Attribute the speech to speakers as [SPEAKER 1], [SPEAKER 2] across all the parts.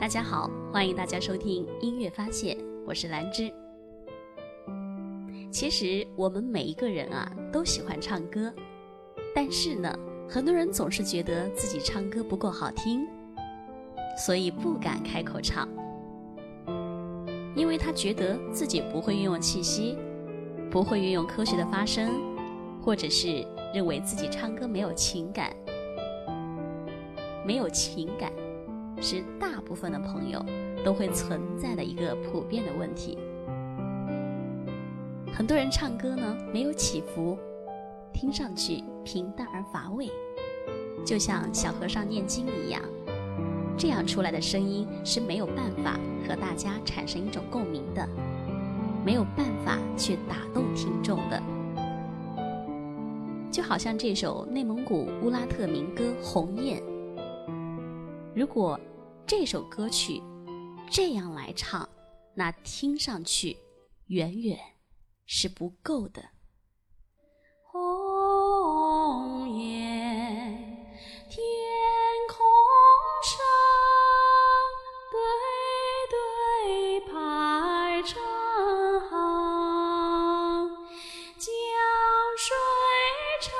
[SPEAKER 1] 大家好，欢迎大家收听音乐发现，我是兰芝。其实我们每一个人啊都喜欢唱歌，但是呢，很多人总是觉得自己唱歌不够好听，所以不敢开口唱，因为他觉得自己不会运用气息，不会运用科学的发声，或者是认为自己唱歌没有情感，没有情感。是大部分的朋友都会存在的一个普遍的问题。很多人唱歌呢没有起伏，听上去平淡而乏味，就像小和尚念经一样，这样出来的声音是没有办法和大家产生一种共鸣的，没有办法去打动听众的。就好像这首内蒙古乌拉特民歌《鸿雁》，如果。这首歌曲这样来唱，那听上去远远是不够的。
[SPEAKER 2] 红雁，天空上，对对排成行，江水长，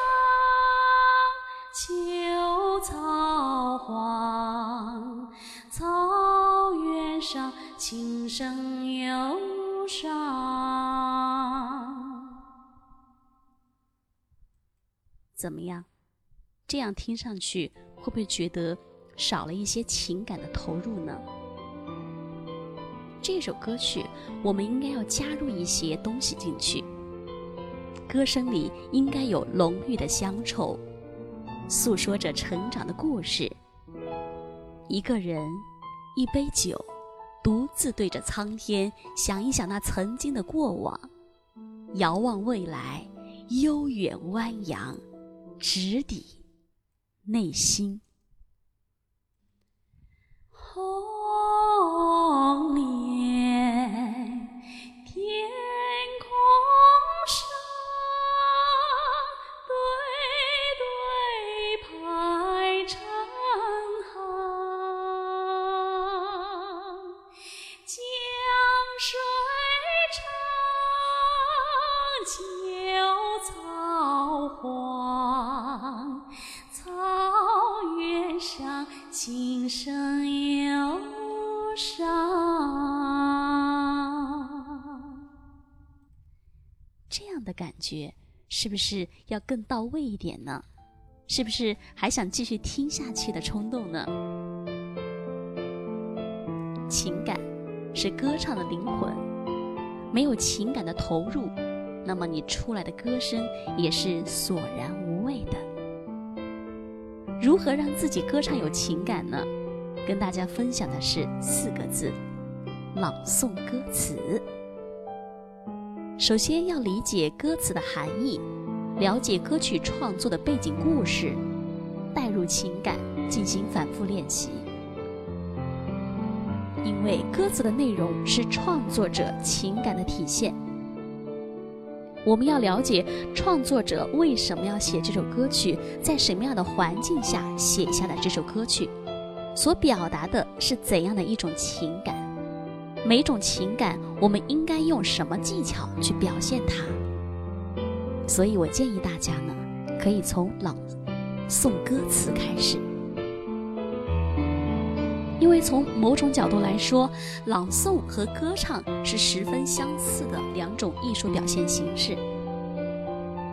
[SPEAKER 2] 上，琴声忧伤。
[SPEAKER 1] 怎么样？这样听上去会不会觉得少了一些情感的投入呢？这首歌曲，我们应该要加入一些东西进去。歌声里应该有浓郁的乡愁，诉说着成长的故事。一个人，一杯酒，独自对着苍天，想一想那曾经的过往，遥望未来，悠远蜿蜒，直抵内心。
[SPEAKER 2] 黄，草原上琴声忧伤，
[SPEAKER 1] 这样的感觉是不是要更到位一点呢？是不是还想继续听下去的冲动呢？情感是歌唱的灵魂，没有情感的投入，那么你出来的歌声也是索然无味的。如何让自己歌唱有情感呢？跟大家分享的是四个字：朗诵歌词。首先要理解歌词的含义，了解歌曲创作的背景故事，带入情感，进行反复练习。因为歌词的内容是创作者情感的体现。我们要了解创作者为什么要写这首歌曲，在什么样的环境下写下的这首歌曲，所表达的是怎样的一种情感？每种情感，我们应该用什么技巧去表现它？所以我建议大家呢，可以从朗诵歌词开始。因为从某种角度来说，朗诵和歌唱是十分相似的两种艺术表现形式。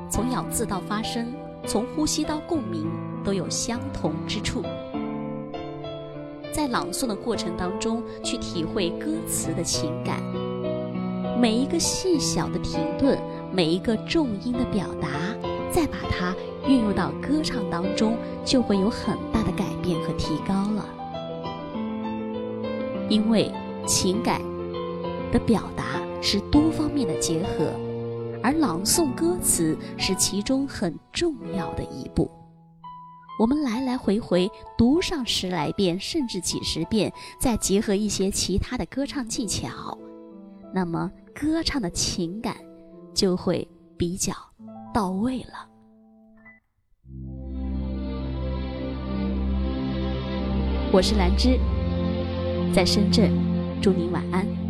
[SPEAKER 1] 从咬字到发声，从呼吸到共鸣，都有相同之处。在朗诵的过程当中，去体会歌词的情感，每一个细小的停顿，每一个重音的表达，再把它运用到歌唱当中，就会有很大的改变和提高了。因为情感的表达是多方面的结合，而朗诵歌词是其中很重要的一步。我们来来回回读上十来遍，甚至几十遍，再结合一些其他的歌唱技巧，那么歌唱的情感就会比较到位了。我是兰芝。
[SPEAKER 3] 在深圳祝您晚安。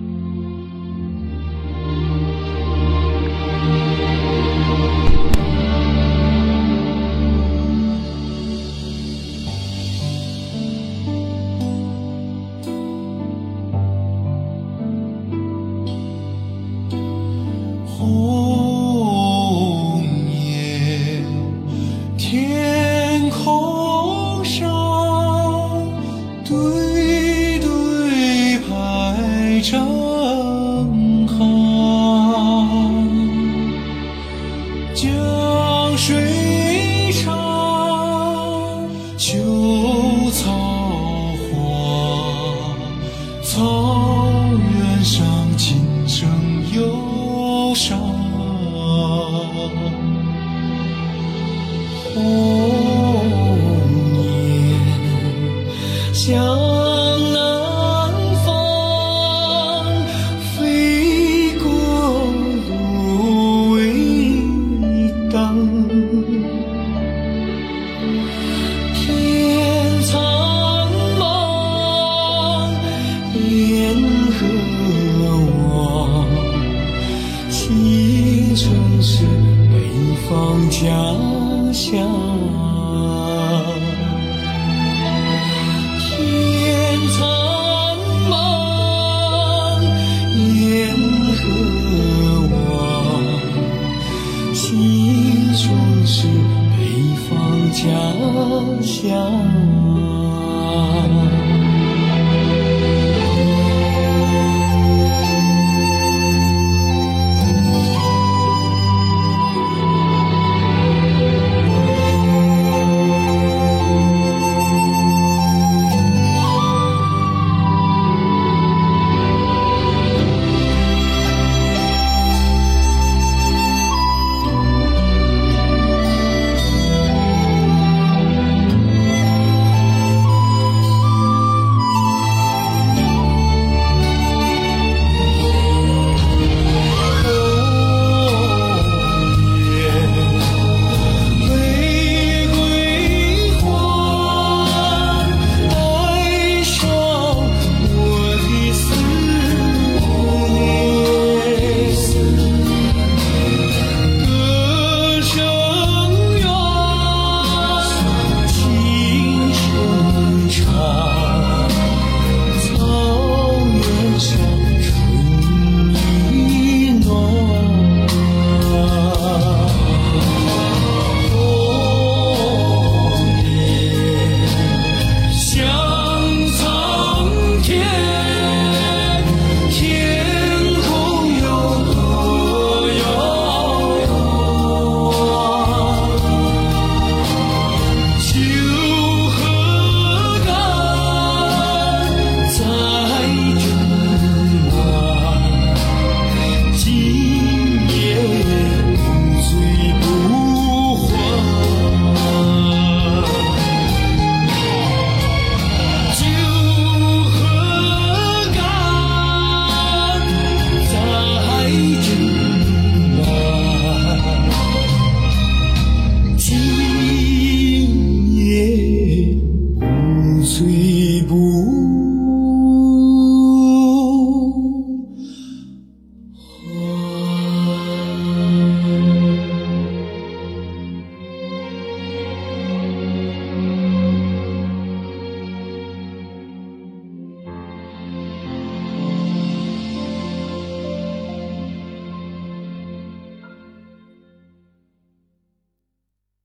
[SPEAKER 3] 鸿雁向南方飞过芦苇荡，天苍茫，雁何往？青春是北方
[SPEAKER 4] 家。想。